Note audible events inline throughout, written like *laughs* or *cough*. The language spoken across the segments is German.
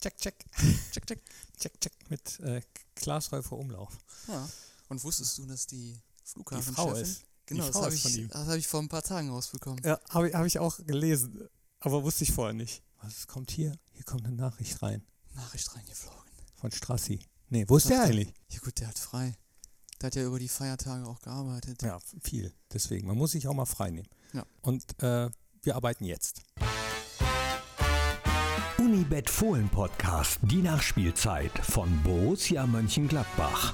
Check, check. Check, check. Check, check. Mit äh, Glasräufer Umlauf. Ja. Und wusstest du, dass die Die Flughafenchefin... Frau ist. Genau, das habe ich, das hab ich vor ein paar Tagen rausbekommen. Ja, habe ich, hab ich auch gelesen. Aber wusste ich vorher nicht. Was kommt hier? Hier kommt eine Nachricht rein. Nachricht reingeflogen. Von Strassi. Nee, wo ist der eigentlich? Ja gut, der hat frei. Der hat ja über die Feiertage auch gearbeitet. Ja, viel. Deswegen. Man muss sich auch mal frei nehmen. Ja. Und äh, wir arbeiten jetzt. Unibet Fohlen Podcast, die Nachspielzeit von Borussia Mönchengladbach.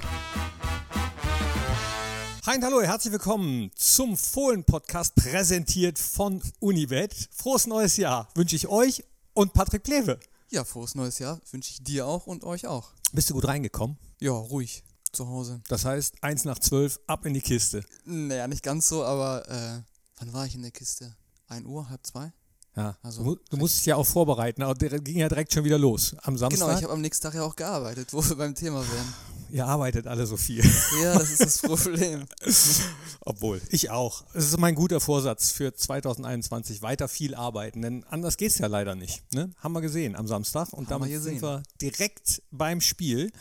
Hi und hallo, herzlich willkommen zum Fohlen-Podcast, präsentiert von Unibet. Frohes neues Jahr wünsche ich euch und Patrick Plewe. Ja, frohes neues Jahr wünsche ich dir auch und euch auch. Bist du gut reingekommen? Ja, ruhig. Zu Hause. Das heißt, 1 nach 12, ab in die Kiste. Naja, nicht ganz so, aber äh, wann war ich in der Kiste? 1 Uhr, halb zwei? Ja, Also- du, du musst dich ja auch vorbereiten, aber der ging ja direkt schon wieder los. Am Samstag, Genau, ich habe am nächsten Tag ja auch gearbeitet, wo wir beim Thema wären. ihr arbeitet alle so viel. Ja, das ist das Problem. *laughs* Obwohl, ich auch. Es ist mein guter Vorsatz für 2021, weiter viel arbeiten, denn anders geht es ja leider nicht. Ne? Haben wir gesehen am Samstag und Haben wir damit sind gesehen. wir direkt beim Spiel.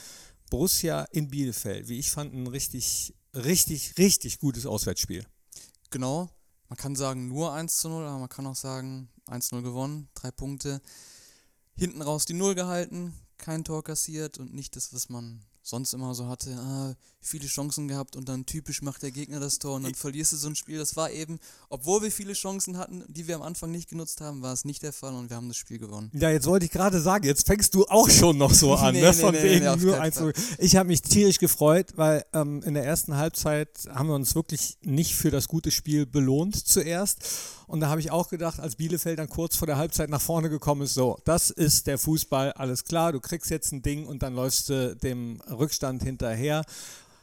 Borussia in Bielefeld, wie ich fand, ein richtig, richtig, richtig gutes Auswärtsspiel. Genau. Man kann sagen nur 1 zu 0, aber man kann auch sagen 1-0 gewonnen, drei Punkte. Hinten raus die Null gehalten, kein Tor kassiert und nicht das, was man sonst immer so hatte. Ah, viele Chancen gehabt und dann typisch macht der Gegner das Tor und dann verlierst du so ein Spiel. Das war eben, obwohl wir viele Chancen hatten, die wir am Anfang nicht genutzt haben, war es nicht der Fall und wir haben das Spiel gewonnen. Ja, jetzt wollte ich gerade sagen, jetzt fängst du auch schon noch so *laughs* an, Nee, ne? Von nee, wegen nee, nur eins. Ich habe mich tierisch gefreut, weil ähm, in der ersten Halbzeit haben wir uns wirklich nicht für das gute Spiel belohnt zuerst. Und da habe ich auch gedacht, als Bielefeld dann kurz vor der Halbzeit nach vorne gekommen ist, so, das ist der Fußball, alles klar, du kriegst jetzt ein Ding und dann läufst du dem Rückstand hinterher.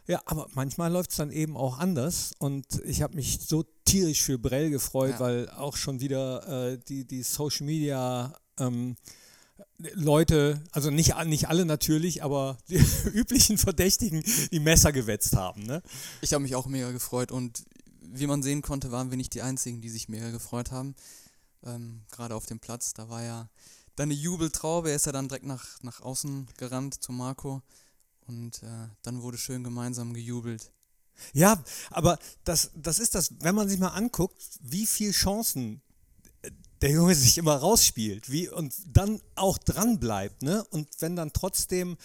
Ja, aber manchmal läuft es dann eben auch anders und ich habe mich so tierisch für Brell gefreut, Ja. weil auch schon wieder äh, die, die Social Media ähm, Leute, also nicht, nicht alle natürlich, aber *laughs* die üblichen Verdächtigen, die Messer gewetzt haben. Ne? Ich habe mich auch mega gefreut und wie man sehen konnte, waren wir nicht die Einzigen, die sich mega gefreut haben. Ähm, Gerade auf dem Platz, da war ja dann eine Jubeltraube. Er ist ja dann direkt nach, nach außen gerannt zu Marco und äh, dann wurde schön gemeinsam gejubelt. Ja, aber das, das ist das, wenn man sich mal anguckt, wie viele Chancen der Junge *laughs* sich immer rausspielt wie, und dann auch dran bleibt. Ne? Und wenn dann trotzdem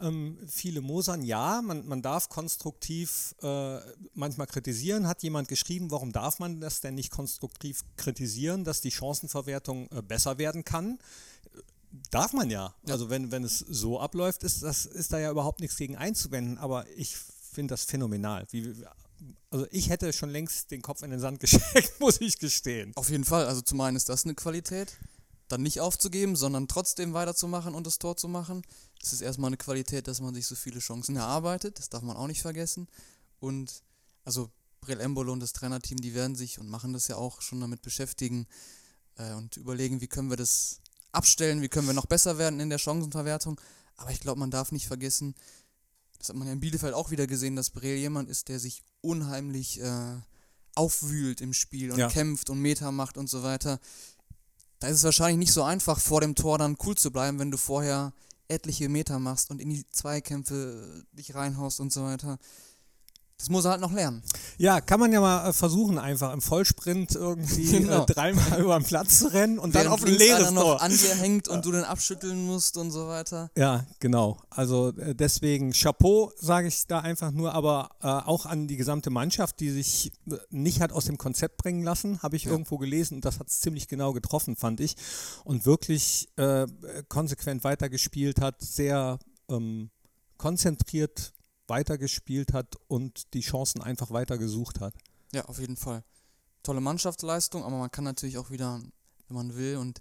ähm, viele mosern, ja, man, man darf konstruktiv äh, manchmal kritisieren. Hat jemand geschrieben, warum darf man das denn nicht konstruktiv kritisieren, dass die Chancenverwertung äh, besser werden kann? Darf man ja. Also wenn, wenn es so abläuft, ist, das, ist da ja überhaupt nichts gegen einzuwenden. Aber ich finde das phänomenal. Wie, also ich hätte schon längst den Kopf in den Sand *laughs* gesteckt, muss ich gestehen. Auf jeden Fall, also zum einen ist das eine Qualität, dann nicht aufzugeben, sondern trotzdem weiterzumachen und das Tor zu machen. Das ist erstmal eine Qualität, dass man sich so viele Chancen erarbeitet, das darf man auch nicht vergessen. Und also Brel Embolo und das Trainerteam, die werden sich und machen das ja auch schon damit beschäftigen äh, und überlegen, wie können wir das abstellen, wie können wir noch besser werden in der Chancenverwertung. Aber ich glaube, man darf nicht vergessen, das hat man ja in Bielefeld auch wieder gesehen, dass Brel jemand ist, der sich unheimlich äh, aufwühlt im Spiel und Ja. kämpft und Meter macht und so weiter. Da ist es wahrscheinlich nicht so einfach, vor dem Tor dann cool zu bleiben, wenn du vorher etliche Meter machst und in die Zweikämpfe dich reinhaust und so weiter. Das muss er halt noch lernen. Ja, kann man ja mal äh, versuchen, einfach im Vollsprint irgendwie *laughs* Genau. äh, dreimal *laughs* über den Platz zu rennen und dann Während auf ein leeres einer noch Tor. an dir *laughs* hängt und du den abschütteln musst und so weiter. Ja, genau. Also äh, deswegen Chapeau, sage ich da einfach nur, aber äh, auch an die gesamte Mannschaft, die sich nicht hat aus dem Konzept bringen lassen, habe ich Ja. irgendwo gelesen und das hat es ziemlich genau getroffen, fand ich. Und wirklich konsequent weitergespielt hat, sehr ähm, konzentriert weitergespielt hat und die Chancen einfach weiter gesucht hat. Ja, auf jeden Fall. Tolle Mannschaftsleistung, aber man kann natürlich auch wieder, wenn man will, und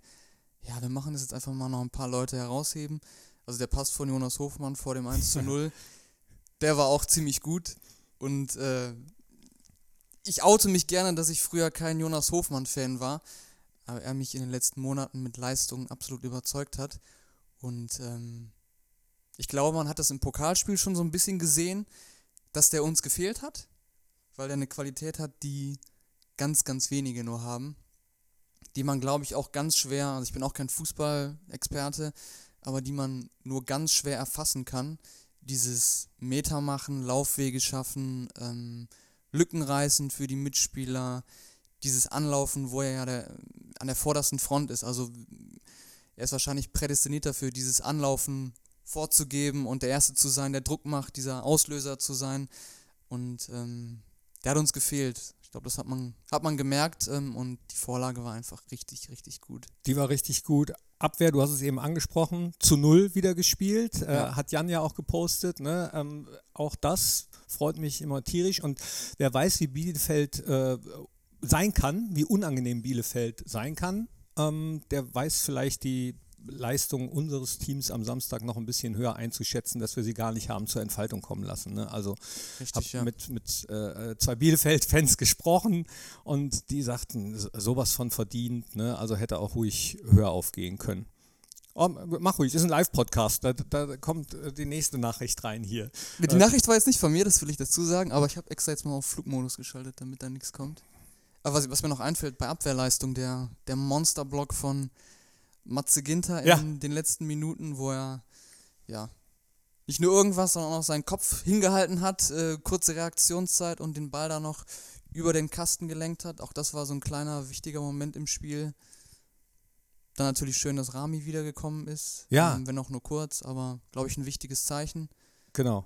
ja, wir machen das jetzt einfach mal noch ein paar Leute herausheben. Also der Pass von Jonas Hofmann vor dem 1 zu 0, *laughs* der war auch ziemlich gut. Und äh, ich oute mich gerne, dass ich früher kein Jonas Hofmann-Fan war, aber er mich in den letzten Monaten mit Leistungen absolut überzeugt hat. Und ähm, ich glaube, man hat das im Pokalspiel schon so ein bisschen gesehen, dass der uns gefehlt hat, weil der eine Qualität hat, die ganz, ganz wenige nur haben. Die man, glaube ich, auch ganz schwer, also ich bin auch kein Fußballexperte, aber die man nur ganz schwer erfassen kann. Dieses Meter machen, Laufwege schaffen, ähm, Lücken reißen für die Mitspieler, dieses Anlaufen, wo er ja der, an der vordersten Front ist. Also er ist wahrscheinlich prädestiniert dafür, dieses Anlaufen vorzugeben und der Erste zu sein, der Druck macht, dieser Auslöser zu sein. Und ähm, der hat uns gefehlt. Ich glaube, das hat man, hat man gemerkt ähm, und die Vorlage war einfach richtig, richtig gut. Die war richtig gut. Abwehr, du hast es eben angesprochen, zu null wieder gespielt. Äh, Ja. hat Jan ja auch gepostet. Ne? Ähm, auch das freut mich immer tierisch. Und wer weiß, wie Bielefeld äh, sein kann, wie unangenehm Bielefeld sein kann, ähm, der weiß vielleicht die Leistung unseres Teams am Samstag noch ein bisschen höher einzuschätzen, dass wir sie gar nicht haben zur Entfaltung kommen lassen. Ne? Also habe ja. mit, mit äh, zwei Bielefeld-Fans *laughs* gesprochen und die sagten, so- sowas von verdient, ne? also hätte auch ruhig höher aufgehen können. Oh, mach ruhig, ist ein Live-Podcast, da, da kommt äh, die nächste Nachricht rein hier. Die Nachricht war jetzt nicht von mir, das will ich dazu sagen, aber ich habe extra jetzt mal auf Flugmodus geschaltet, damit da nichts kommt. Aber was, was mir noch einfällt, bei Abwehrleistung, der, der Monsterblock von Matze Ginter in Ja. den letzten Minuten, wo er, ja, nicht nur irgendwas, sondern auch seinen Kopf hingehalten hat, äh, kurze Reaktionszeit und den Ball da noch über den Kasten gelenkt hat. Auch das war so ein kleiner, wichtiger Moment im Spiel. Dann natürlich schön, dass Rami wiedergekommen ist. Ja. Ähm, wenn auch nur kurz, aber glaube ich ein wichtiges Zeichen. Genau.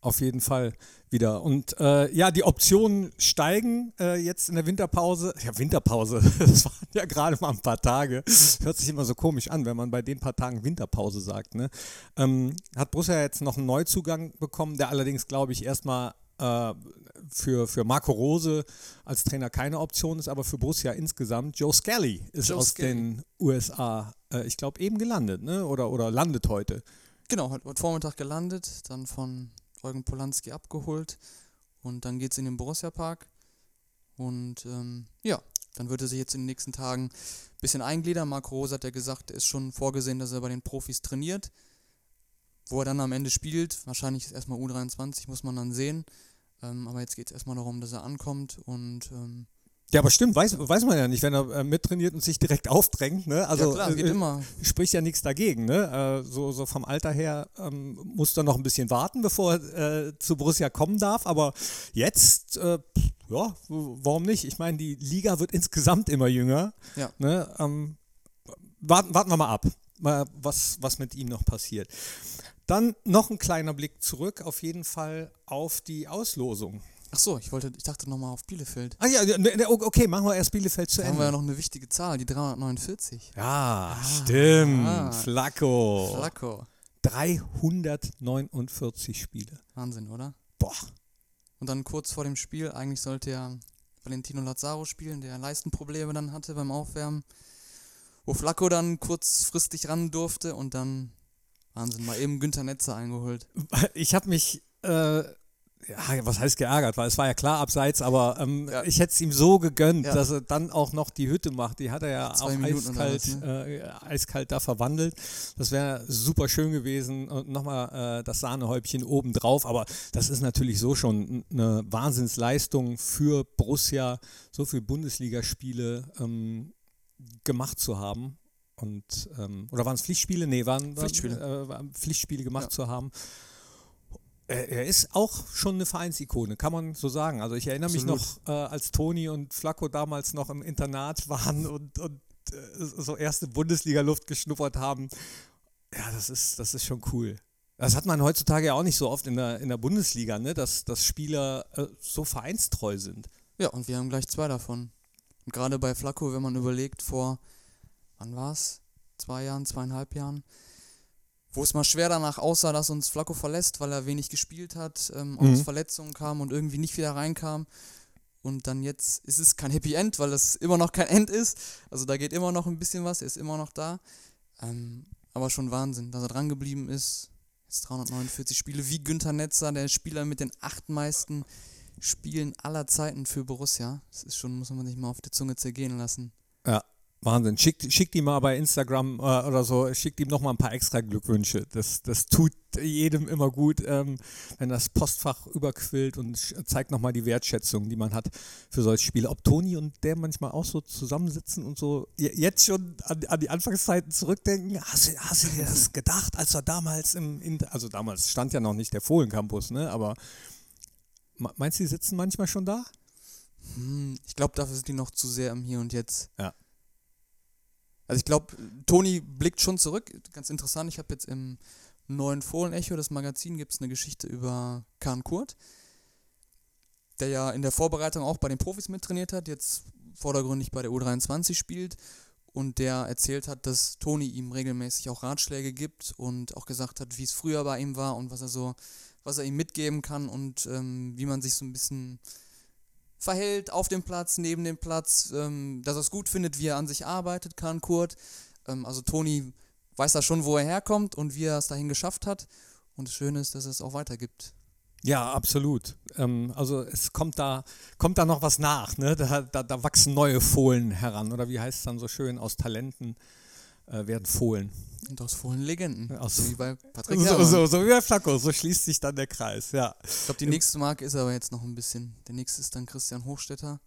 Auf jeden Fall wieder. Und äh, ja, die Optionen steigen äh, jetzt in der Winterpause. Ja, Winterpause, *laughs* das waren ja gerade mal ein paar Tage. Hört sich immer so komisch an, wenn man bei den paar Tagen Winterpause sagt. Ne? Ähm, hat Borussia jetzt noch einen Neuzugang bekommen, der allerdings, glaube ich, erstmal äh, für, für Marco Rose als Trainer keine Option ist, aber für Borussia insgesamt. Joe Skelly ist Joe aus Skelly. den USA, äh, ich glaube, eben gelandet, ne? Oder, oder landet heute. Genau, hat heute Vormittag gelandet, dann von Eugen Polanski abgeholt und dann geht's in den Borussia Park und ähm, ja, dann wird er sich jetzt in den nächsten Tagen ein bisschen eingliedern. Marco Rose hat ja gesagt, ist schon vorgesehen, dass er bei den Profis trainiert. Wo er dann am Ende spielt, wahrscheinlich ist erstmal U23, muss man dann sehen. Ähm, aber jetzt geht es erstmal darum, dass er ankommt und ähm, Ja, aber stimmt, weiß, weiß man ja nicht, wenn er äh, mittrainiert und sich direkt aufdrängt. Ne? Also ja klar, geht äh, immer. spricht ja nichts dagegen. Ne? Äh, so, so vom Alter her ähm, muss er noch ein bisschen warten, bevor er äh, zu Borussia kommen darf. Aber jetzt, äh, ja, warum nicht? Ich meine, die Liga wird insgesamt immer jünger. Ja. Ne? Ähm, warten, warten wir mal ab, mal, was, was mit ihm noch passiert. Dann noch ein kleiner Blick zurück, auf jeden Fall auf die Auslosung. Ach so, ich wollte, ich dachte nochmal auf Bielefeld. Ah ja, ne, ne, okay, machen wir erst Bielefeld zu Da haben Ende. wir ja noch eine wichtige Zahl, die 349. Ja, stimmt. ah. Flacco. Flacco. 349 Spiele. Wahnsinn, oder? Boah. Und dann kurz vor dem Spiel, eigentlich sollte ja Valentino Lazaro spielen, der Leistenprobleme dann hatte beim Aufwärmen. Wo Flacco dann kurzfristig ran durfte und dann, Wahnsinn, mal eben Günther Netzer eingeholt. Ich habe mich, äh, ja, was heißt geärgert, weil es war ja klar abseits, aber ähm, Ja. ich hätte es ihm so gegönnt, Ja. dass er dann auch noch die Hütte macht. Die hat er ja auch Minuten eiskalt, was, äh, eiskalt da verwandelt. Das wäre super schön gewesen. Und nochmal äh, das Sahnehäubchen obendrauf. Aber das ist natürlich so schon eine Wahnsinnsleistung für Borussia, so viele Bundesligaspiele ähm, gemacht zu haben. Und, ähm, oder waren es Pflichtspiele? Nee, waren, Pflichtspiele. Äh, Pflichtspiele gemacht zu haben. Er, ist auch schon eine Vereinsikone, kann man so sagen. Also ich erinnere mich Absolut. noch, äh, als Toni und Flacco damals noch im Internat waren und, und äh, so erste Bundesliga-Luft geschnuppert haben. Ja, das ist, das ist schon cool. Das hat man heutzutage ja auch nicht so oft in der, in der Bundesliga, ne? dass, dass Spieler äh, so vereinstreu sind. Ja, und wir haben gleich zwei davon. Und gerade bei Flacco, wenn man überlegt, vor, wann war's? Zwei Jahren, zweieinhalb Jahren, wo es mal schwer danach aussah, dass uns Flacco verlässt, weil er wenig gespielt hat, ähm, Mhm. aus Verletzungen kam und irgendwie nicht wieder reinkam. Und dann jetzt ist es kein Happy End, weil das immer noch kein End ist. Also da geht immer noch ein bisschen was, er ist immer noch da. Ähm, aber schon Wahnsinn, dass er dran geblieben ist. Jetzt 349 Spiele, wie Günther Netzer, der Spieler mit den acht meisten Spielen aller Zeiten für Borussia. Das ist schon, muss man sich mal auf die Zunge zergehen lassen. Wahnsinn. Schickt, schickt ihm mal bei Instagram äh, oder so, schickt ihm nochmal ein paar extra Glückwünsche. Das, das tut jedem immer gut, ähm, wenn das Postfach überquillt und zeigt nochmal die Wertschätzung, die man hat für solche Spiele. Ob Toni und der manchmal auch so zusammensitzen und so jetzt schon an, an die Anfangszeiten zurückdenken. Hast, du- hast du dir das *laughs* gedacht, als er damals im, in, also damals stand ja noch nicht der Fohlen Campus, ne? Aber me- meinst du, die sitzen manchmal schon da? Hm, ich glaube, dafür sind die noch zu sehr im Hier und Jetzt. Ja. Also ich glaube, Toni blickt schon zurück. Ganz interessant, ich habe jetzt im neuen Fohlen-Echo, das Magazin, gibt es eine Geschichte über Kahn Kurt, der ja in der Vorbereitung auch bei den Profis mittrainiert hat, jetzt vordergründig bei der U23 spielt und der erzählt hat, dass Toni ihm regelmäßig auch Ratschläge gibt und auch gesagt hat, wie es früher bei ihm war und was er so, was er ihm mitgeben kann und ähm, wie man sich so ein bisschen verhält auf dem Platz, neben dem Platz, ähm, dass er es gut findet, wie er an sich arbeitet, kann Kurt. Ähm, also Toni weiß da schon, wo er herkommt und wie er es dahin geschafft hat. Und das Schöne ist, dass es auch weitergibt. Ja, absolut. Ähm, also es kommt da, kommt da noch was nach, ne? Da, da, da wachsen neue Fohlen heran. Oder wie heißt es dann so schön, aus Talenten äh, werden Fohlen. Und aus Fohlen Legenden. Aus- so wie bei *laughs* Patrick So, so, so wie bei Flacco, so schließt sich dann der Kreis, ja. Ich glaube, die nächste Marke ist aber jetzt noch ein bisschen. Der nächste ist dann Christian Hochstetter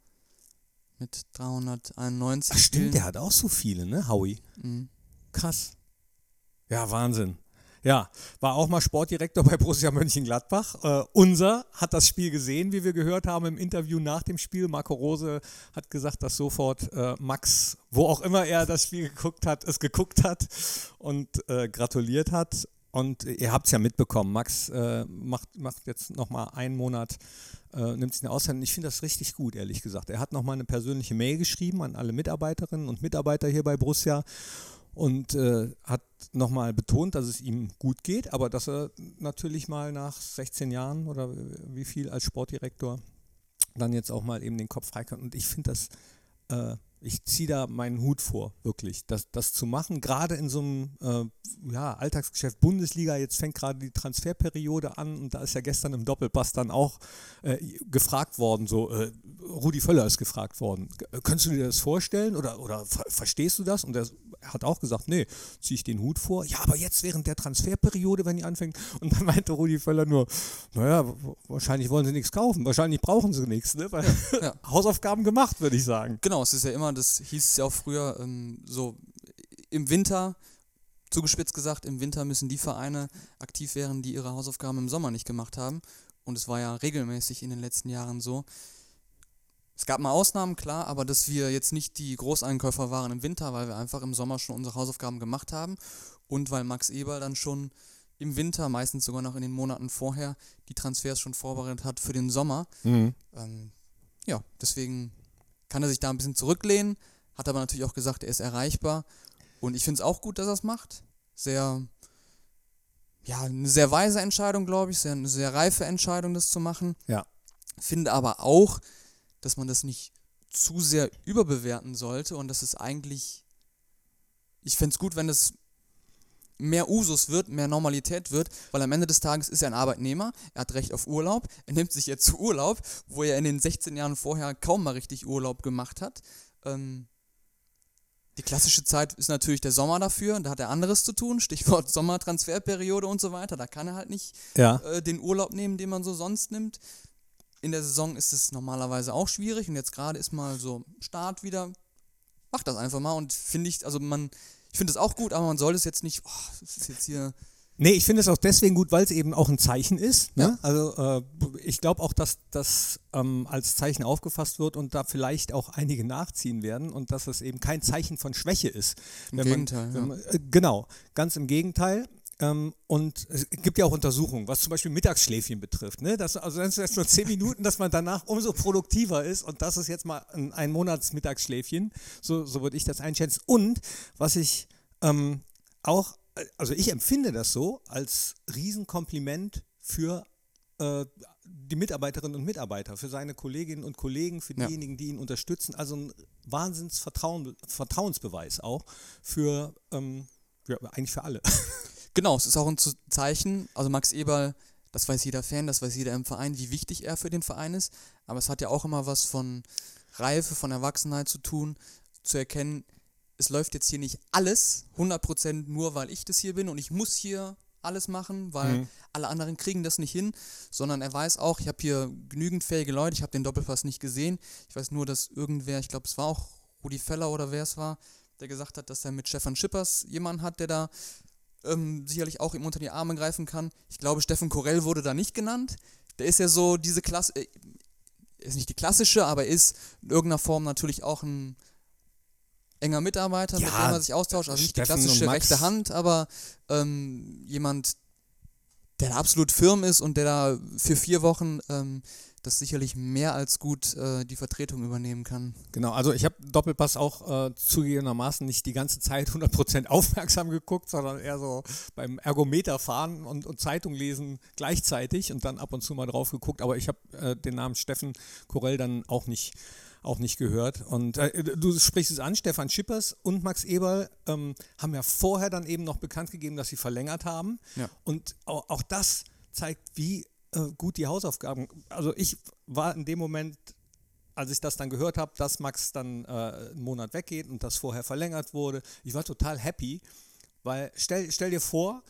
mit 391 Ach, stimmt, Spielen. der hat auch so viele, ne, Howie? Mhm. Krass. Ja, Wahnsinn. Ja, war auch mal Sportdirektor bei Borussia Mönchengladbach. Äh, unser hat das Spiel gesehen, wie wir gehört haben im Interview nach dem Spiel. Marco Rose hat gesagt, dass sofort äh, Max, wo auch immer er das Spiel geguckt hat, es geguckt hat und äh, gratuliert hat. Und ihr habt es ja mitbekommen, Max äh, macht, macht jetzt nochmal einen Monat, äh, nimmt sich eine Auszeit. Und ich finde das richtig gut, ehrlich gesagt. Er hat nochmal eine persönliche Mail geschrieben an alle Mitarbeiterinnen und Mitarbeiter hier bei Borussia und äh, hat nochmal betont, dass es ihm gut geht, aber dass er natürlich mal nach 16 Jahren oder wie viel als Sportdirektor dann jetzt auch mal eben den Kopf frei kann. Und ich finde das, äh, ich ziehe da meinen Hut vor, wirklich, das, das zu machen, gerade in so einem äh, ja, Alltagsgeschäft Bundesliga, jetzt fängt gerade die Transferperiode an und da ist ja gestern im Doppelpass dann auch äh, gefragt worden, so äh, Rudi Völler ist gefragt worden, "K- könntest du dir das vorstellen oder, oder ver verstehst du das? Und er hat auch gesagt, nee, ziehe ich den Hut vor. Ja, aber jetzt während der Transferperiode, wenn die anfängt. *laughs* Und dann meinte Rudi Völler nur, naja, wahrscheinlich wollen sie nichts kaufen, wahrscheinlich brauchen sie nichts, ne? Weil Ja. *laughs* Hausaufgaben gemacht, würde ich sagen. Genau, es ist ja immer, das hieß es ja auch früher, ähm, so im Winter, zugespitzt gesagt, im Winter müssen die Vereine aktiv werden, die ihre Hausaufgaben im Sommer nicht gemacht haben. Und es war ja regelmäßig in den letzten Jahren so. Es gab mal Ausnahmen, klar, aber dass wir jetzt nicht die Großeinkäufer waren im Winter, weil wir einfach im Sommer schon unsere Hausaufgaben gemacht haben und weil Max Eberl dann schon im Winter, meistens sogar noch in den Monaten vorher, die Transfers schon vorbereitet hat für den Sommer. Mhm. Ähm, ja, deswegen kann er sich da ein bisschen zurücklehnen, hat aber natürlich auch gesagt, er ist erreichbar. Und ich finde es auch gut, dass er es macht. Sehr, ja, eine sehr weise Entscheidung, glaube ich, sehr, eine sehr reife Entscheidung, das zu machen. Ja. Finde aber auch, dass man das nicht zu sehr überbewerten sollte und dass es eigentlich, ich fände es gut, wenn es mehr Usus wird, mehr Normalität wird, weil am Ende des Tages ist er ein Arbeitnehmer, er hat Recht auf Urlaub, er nimmt sich jetzt *laughs* Urlaub, wo er in den 16 Jahren vorher kaum mal richtig Urlaub gemacht hat. Ähm, die klassische Zeit ist natürlich der Sommer dafür, da hat er anderes zu tun, Stichwort Sommertransferperiode und so weiter, da kann er halt nicht Ja. äh, den Urlaub nehmen, den man so sonst nimmt. In der Saison ist es normalerweise auch schwierig und jetzt gerade ist mal so Start wieder. Macht das einfach mal und finde ich, also man, ich finde es auch gut, aber man soll es jetzt nicht, oh, das ist jetzt hier. Nee, ich finde es auch deswegen gut, weil es eben auch ein Zeichen ist. Ne? Also äh, ich glaube auch, dass das ähm, als Zeichen aufgefasst wird und da vielleicht auch einige nachziehen werden und dass es eben kein Zeichen von Schwäche ist. Im Gegenteil, Man, ja. man, äh, genau, ganz im Gegenteil. Ähm, und es gibt ja auch Untersuchungen, was zum Beispiel Mittagsschläfchen betrifft. Ne? Das, also das sind jetzt nur zehn Minuten, dass man danach umso produktiver ist. Und das ist jetzt mal ein, ein Monatsmittagsschläfchen. So, so würde ich das einschätzen. Und was ich ähm, auch, also ich empfinde das so als Riesenkompliment für äh, die Mitarbeiterinnen und Mitarbeiter, für seine Kolleginnen und Kollegen, für Ja. diejenigen, die ihn unterstützen. Also ein Wahnsinns Vertrauen, Vertrauensbeweis auch für, ähm, ja, eigentlich für alle. *laughs* Genau, es ist auch ein Zeichen, also Max Eberl, das weiß jeder Fan, das weiß jeder im Verein, wie wichtig er für den Verein ist, aber es hat ja auch immer was von Reife, von Erwachsenheit zu tun, zu erkennen, es läuft jetzt hier nicht alles 100% nur, weil ich das hier bin und ich muss hier alles machen, weil Mhm. alle anderen kriegen das nicht hin, sondern er weiß auch, ich habe hier genügend fähige Leute, ich habe den Doppelpass nicht gesehen. Ich weiß nur, dass irgendwer, ich glaube, es war auch Rudi Feller oder wer es war, der gesagt hat, dass er mit Stefan Schippers jemanden hat, der da ähm, sicherlich auch ihm unter die Arme greifen kann. Ich glaube, Steffen Korell wurde da nicht genannt. Der ist ja so diese Klasse, äh, ist nicht die klassische, aber ist in irgendeiner Form natürlich auch ein enger Mitarbeiter, mit Ja, dem er sich austauscht. Also nicht die Steffen und klassische rechte Hand, aber ähm, jemand, der da absolut firm ist und der da für vier Wochen ähm, das sicherlich mehr als gut äh, die Vertretung übernehmen kann. Genau, also ich habe Doppelpass auch äh, zugegebenermaßen nicht die ganze Zeit 100% *laughs* aufmerksam geguckt, sondern eher so beim Ergometer fahren und, und Zeitung lesen gleichzeitig und dann ab und zu mal drauf geguckt. Aber ich habe äh, den Namen Steffen Korell dann auch nicht, auch nicht gehört. Und äh, du sprichst es an, Stefan Schippers und Max Eberl ähm, haben ja vorher dann eben noch bekannt gegeben, dass sie verlängert haben. Ja. Und auch, auch das zeigt, wie äh, gut die Hausaufgaben. Also ich war in dem Moment als ich das dann gehört habe, dass Max dann äh, einen Monat weggeht und das vorher verlängert wurde, ich war total happy, weil stell, stell dir vor,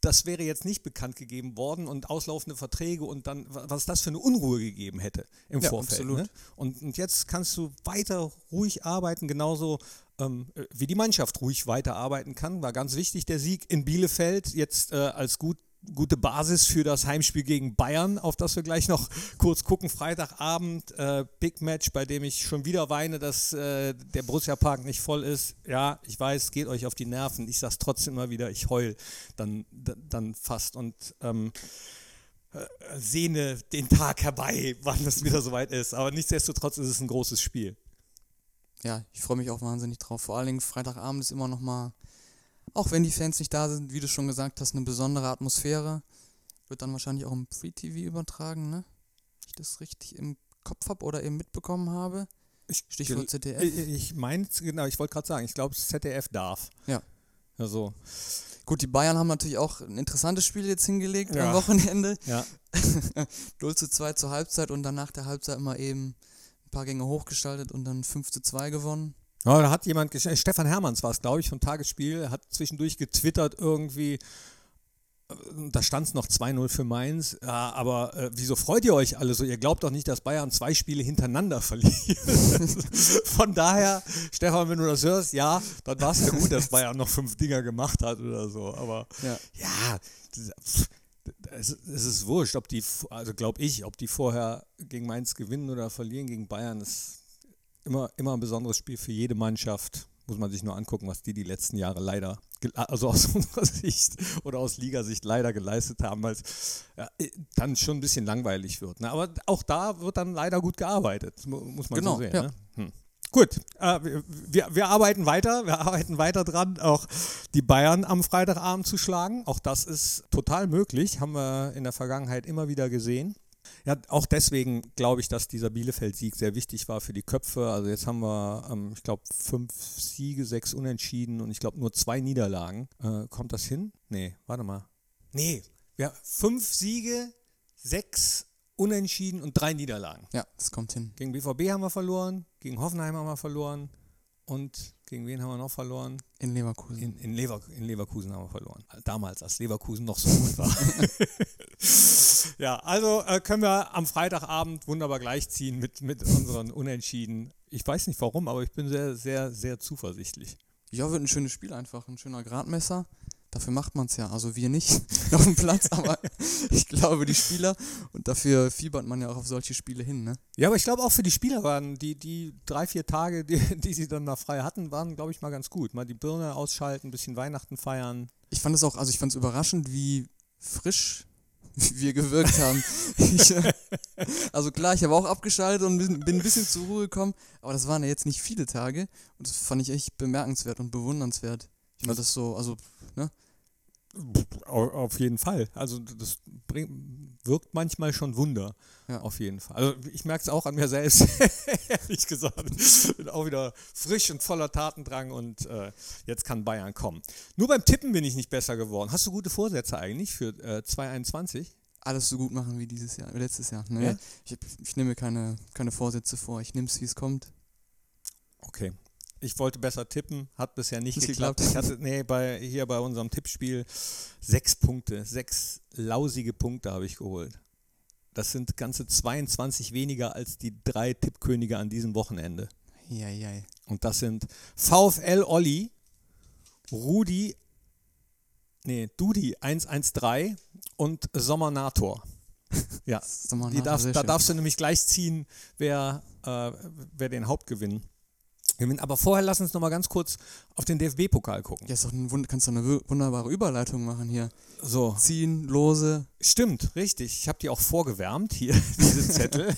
das wäre jetzt nicht bekannt gegeben worden und auslaufende Verträge und dann, wa- was das für eine Unruhe gegeben hätte im Ja, Vorfeld. absolut. Ne? Und, und jetzt kannst du weiter ruhig arbeiten, genauso ähm, äh, wie die Mannschaft ruhig weiterarbeiten kann. War ganz wichtig der Sieg in Bielefeld, jetzt äh, als gut gute Basis für das Heimspiel gegen Bayern, auf das wir gleich noch kurz gucken. Freitagabend, äh, Big Match, bei dem ich schon wieder weine, dass äh, der Borussia Park nicht voll ist. Ja, ich weiß, geht euch auf die Nerven. Ich sag's trotzdem immer wieder, ich heul dann, dann fast und ähm, äh, sehne den Tag herbei, *laughs* wann es wieder soweit ist. Aber nichtsdestotrotz ist es ein großes Spiel. Ja, ich freue mich auch wahnsinnig drauf. Vor allen Dingen Freitagabend ist immer noch mal, auch wenn die Fans nicht da sind, wie du schon gesagt hast, eine besondere Atmosphäre. Wird dann wahrscheinlich auch im Free TV übertragen, ne? Ich das richtig im Kopf habe oder eben mitbekommen habe. Ich, Stichwort ZDF. Ich, ich meine, genau, ich wollte gerade sagen, ich glaube, ZDF darf. Ja. Also, Gut, die Bayern haben natürlich auch ein interessantes Spiel jetzt hingelegt Ja. am Wochenende. *laughs* ja. *laughs* 0 zu 2 zur Halbzeit und dann nach der Halbzeit mal eben ein paar Gänge hochgestaltet und dann 5 zu 2 gewonnen. Ja, da hat jemand, äh, Stefan Hermanns war es, glaube ich, vom Tagesspiel, hat zwischendurch getwittert irgendwie, äh, da stand es noch 2-0 für Mainz, ja, aber äh, wieso freut ihr euch alle so? Ihr glaubt doch nicht, dass Bayern zwei Spiele hintereinander *laughs* verliert. Von daher, Stefan, wenn du das hörst, ja, dann war es ja gut, dass Bayern noch fünf Dinger gemacht hat oder so, aber Ja. ja, es, es ist wurscht, ob die, also glaube ich, ob die vorher gegen Mainz gewinnen oder verlieren gegen Bayern, ist immer, immer ein besonderes Spiel für jede Mannschaft. Muss man sich nur angucken, was die die letzten Jahre leider, also aus *laughs* unserer Sicht oder aus Ligasicht leider geleistet haben, weil es ja, dann schon ein bisschen langweilig wird. Ne? Aber auch da wird dann leider gut gearbeitet, mu- muss man Genau, so sehen. ja. Ne? Hm. Gut, äh, wir, wir arbeiten weiter, wir arbeiten weiter dran, auch die Bayern am Freitagabend zu schlagen. Auch das ist total möglich, haben wir in der Vergangenheit immer wieder gesehen. Ja, auch deswegen glaube ich, dass dieser Bielefeld-Sieg sehr wichtig war für die Köpfe. Also jetzt haben wir, ähm, ich glaube, fünf Siege, sechs Unentschieden und ich glaube nur zwei Niederlagen. Äh, kommt das hin? Nee, warte mal. Nee, ja, fünf Siege, sechs Unentschieden und drei Niederlagen. Ja, das kommt hin. Gegen BVB haben wir verloren, gegen Hoffenheim haben wir verloren und gegen wen haben wir noch verloren? In Leverkusen. In, in, Lever, in Leverkusen haben wir verloren. Damals, als Leverkusen noch so gut war. *laughs* *laughs* ja, also äh, können wir am Freitagabend wunderbar gleichziehen mit, mit unseren Unentschieden. Ich weiß nicht warum, aber ich bin sehr, sehr, sehr zuversichtlich. Ja, wird ein schönes Spiel einfach, ein schöner Gradmesser. Dafür macht man es ja. Also wir nicht *laughs* auf dem Platz, aber *laughs* ich glaube die Spieler. Und dafür fiebert man ja auch auf solche Spiele hin, ne? Ja, aber ich glaube auch für die Spieler waren die, die drei, vier Tage, die, die sie dann mal frei hatten, waren, glaube ich, mal ganz gut. Mal die Birne ausschalten, ein bisschen Weihnachten feiern. Ich fand es auch, also ich fand es überraschend, wie frisch wir gewirkt haben. *laughs* ich, also klar, ich habe auch abgeschaltet und bin, bin ein bisschen zur Ruhe gekommen, aber das waren ja jetzt nicht viele Tage und das fand ich echt bemerkenswert und bewundernswert. Ich fand das so, also, ne? Au- Auf jeden Fall. Also das bringt, wirkt manchmal schon Wunder. Ja. Auf jeden Fall. Also ich merke es auch an mir selbst, *laughs* ehrlich gesagt. Bin auch wieder frisch und voller Tatendrang und äh, jetzt kann Bayern kommen. Nur beim Tippen bin ich nicht besser geworden. Hast du gute Vorsätze eigentlich für äh, 2021? Alles so gut machen wie dieses Jahr, letztes Jahr. Ne? Ja? Ich, ich nehme mir keine, keine Vorsätze vor, ich nehme es, wie es kommt. Okay. Ich wollte besser tippen, hat bisher nicht geklappt. geklappt. Ich hatte, nee, bei, hier bei unserem Tippspiel sechs Punkte, sechs lausige Punkte habe ich geholt. Das sind ganze 22 weniger als die drei Tippkönige an diesem Wochenende. Eieiei. Und das sind VfL Olli, Rudi, nee, Dudi 113 und Sommernator. Ja, darfst, sehr da darfst du nämlich gleich ziehen, wer, äh, wer den Hauptgewinn Aber vorher lass uns noch mal ganz kurz auf den DFB-Pokal gucken. Ja, ist doch ein kannst du eine wu- wunderbare Überleitung machen hier. So, Ziehen, Lose. stimmt, richtig. Ich habe die auch vorgewärmt, hier, *laughs* diese Zettel.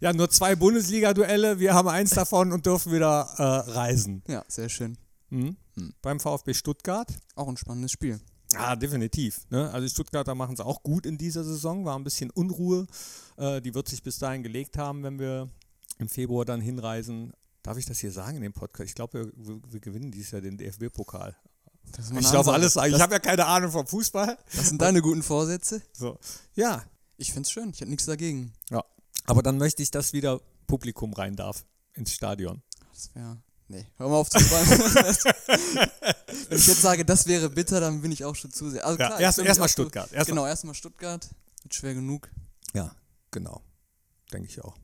ja, nur zwei Bundesliga-Duelle, wir haben eins davon und dürfen wieder äh, reisen. Ja, sehr schön. Mhm. Hm. Beim VfB Stuttgart. Auch ein spannendes Spiel. Ja, definitiv. Ne? Also die Stuttgarter machen es auch gut in dieser Saison. War ein bisschen Unruhe. Äh, die wird sich bis dahin gelegt haben, wenn wir im Februar dann hinreisen. Darf ich das hier sagen in dem Podcast? Ich glaube, wir, wir gewinnen dieses Jahr den DFB-Pokal. Ich Ansage. alles sagen. Ich habe ja keine Ahnung vom Fußball. das sind deine guten Vorsätze. So. Ja, Ich find's schön. Ich hätte nichts dagegen. ja. Aber dann möchte ich, dass wieder Publikum rein darf ins Stadion. Das wäre. Nee, hör mal auf zu träumen. *laughs* Wenn ich jetzt sage, das wäre bitter, dann bin ich auch schon zu sehr. Also Ja, klar, erst- mich erstmal zu- Stuttgart. Erstmal- Genau, erstmal Stuttgart. Wird schwer genug. Ja, genau. Denke ich auch.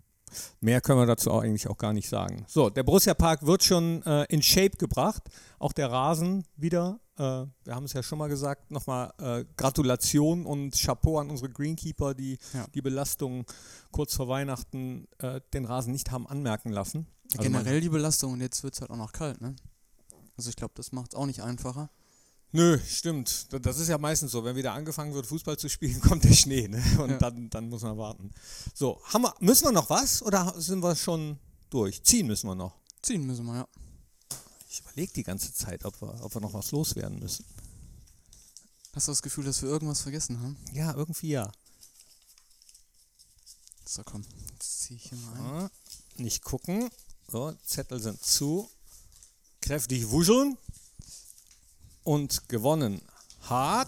Mehr können wir dazu auch eigentlich auch gar nicht sagen. So, der Borussia Park wird schon äh, in Shape gebracht. Auch der Rasen wieder. Äh, wir haben es ja schon mal gesagt. Nochmal äh, Gratulation und Chapeau an unsere Greenkeeper, die Ja. die Belastung kurz vor Weihnachten äh, den Rasen nicht haben anmerken lassen. Also Generell die Belastung und jetzt wird es halt auch noch kalt, ne? Also ich glaube, das macht es auch nicht einfacher. Nö, stimmt. Da- Das ist ja meistens so. Wenn wieder angefangen wird, Fußball zu spielen, *laughs* kommt der Schnee. Ne? Und Ja. dann, dann muss man warten. So, haben wir, müssen wir noch was oder sind wir schon durch? Ziehen müssen wir noch. Ziehen müssen wir, ja. Ich überlege die ganze Zeit, ob wir, ob wir noch was loswerden müssen. Hast du das Gefühl, dass wir irgendwas vergessen haben? Ja, irgendwie ja. So, komm. Jetzt ziehe ich hier mal ein. Nicht gucken. So, Zettel sind zu. Kräftig wuscheln. Und gewonnen hat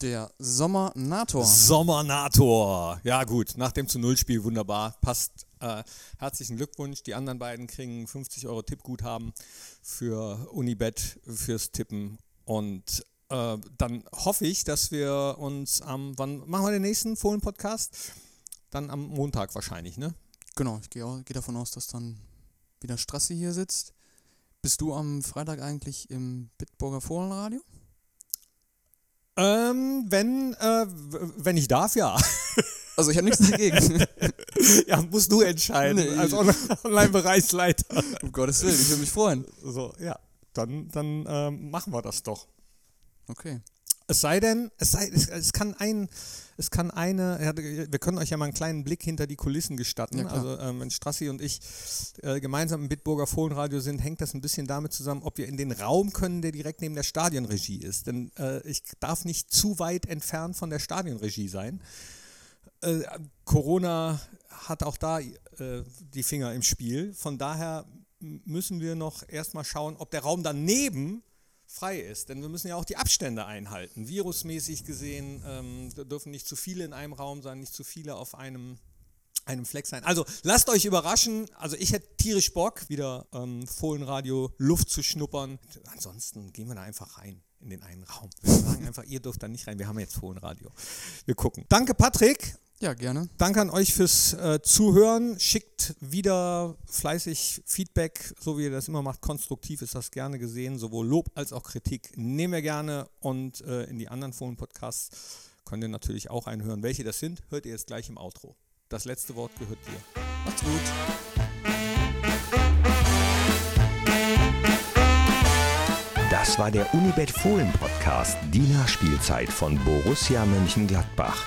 Der Sommer-Nator. Sommernator. Ja, gut, nach dem zu Null-Spiel wunderbar. Passt. Äh, herzlichen Glückwunsch. Die anderen beiden kriegen 50 Euro Tippguthaben für Unibet fürs Tippen. Und äh, dann hoffe ich, dass wir uns am, wann machen wir den nächsten Fohlen-Podcast? Dann am Montag wahrscheinlich, ne? Genau, ich gehe geh davon aus, dass dann wieder Strassi hier sitzt. Bist du am Freitag eigentlich im Bitburger Fohlenradio? Ähm, wenn, äh, wenn ich darf, ja. *laughs* Also ich habe nichts dagegen. *laughs* ja, musst du entscheiden, Nee. als On- Online-Bereichsleiter. um Gottes Willen, ich würde mich freuen. So, ja, dann, dann ähm, machen wir das doch. Okay. Es sei denn, es, sei, es, es kann ein, es kann eine, wir können euch ja mal einen kleinen Blick hinter die Kulissen gestatten. Ja, also ähm, wenn Strassi und ich äh, gemeinsam im Bitburger Fohlenradio sind, hängt das ein bisschen damit zusammen, ob wir in den Raum können, der direkt neben der Stadionregie ist. Denn äh, ich darf nicht zu weit entfernt von der Stadionregie sein. Äh, Corona hat auch da äh, die Finger im Spiel. Von daher müssen wir noch erstmal schauen, ob der Raum daneben frei ist. Denn wir müssen ja auch die Abstände einhalten. Virusmäßig gesehen ähm, dürfen nicht zu viele in einem Raum sein, nicht zu viele auf einem, einem Fleck sein. Also lasst euch überraschen. Also ich hätte tierisch Bock, wieder ähm, Fohlenradio Luft zu schnuppern. Ansonsten gehen wir da einfach rein in den einen Raum. Wir sagen einfach, ihr dürft da nicht rein. Wir haben jetzt Fohlenradio. Wir gucken. Danke, Patrick. Ja, gerne. Danke an euch fürs äh, Zuhören. Schickt wieder fleißig Feedback, so wie ihr das immer macht. Konstruktiv ist das gerne gesehen. Sowohl Lob als auch Kritik nehmen wir gerne. Und äh, in die anderen Fohlen-Podcasts könnt ihr natürlich auch einhören. Welche das sind, hört ihr jetzt gleich im Outro. Das letzte Wort gehört dir. Macht's gut. Das war der Unibet Fohlen Podcast, die Nachspielzeit von Borussia Mönchengladbach.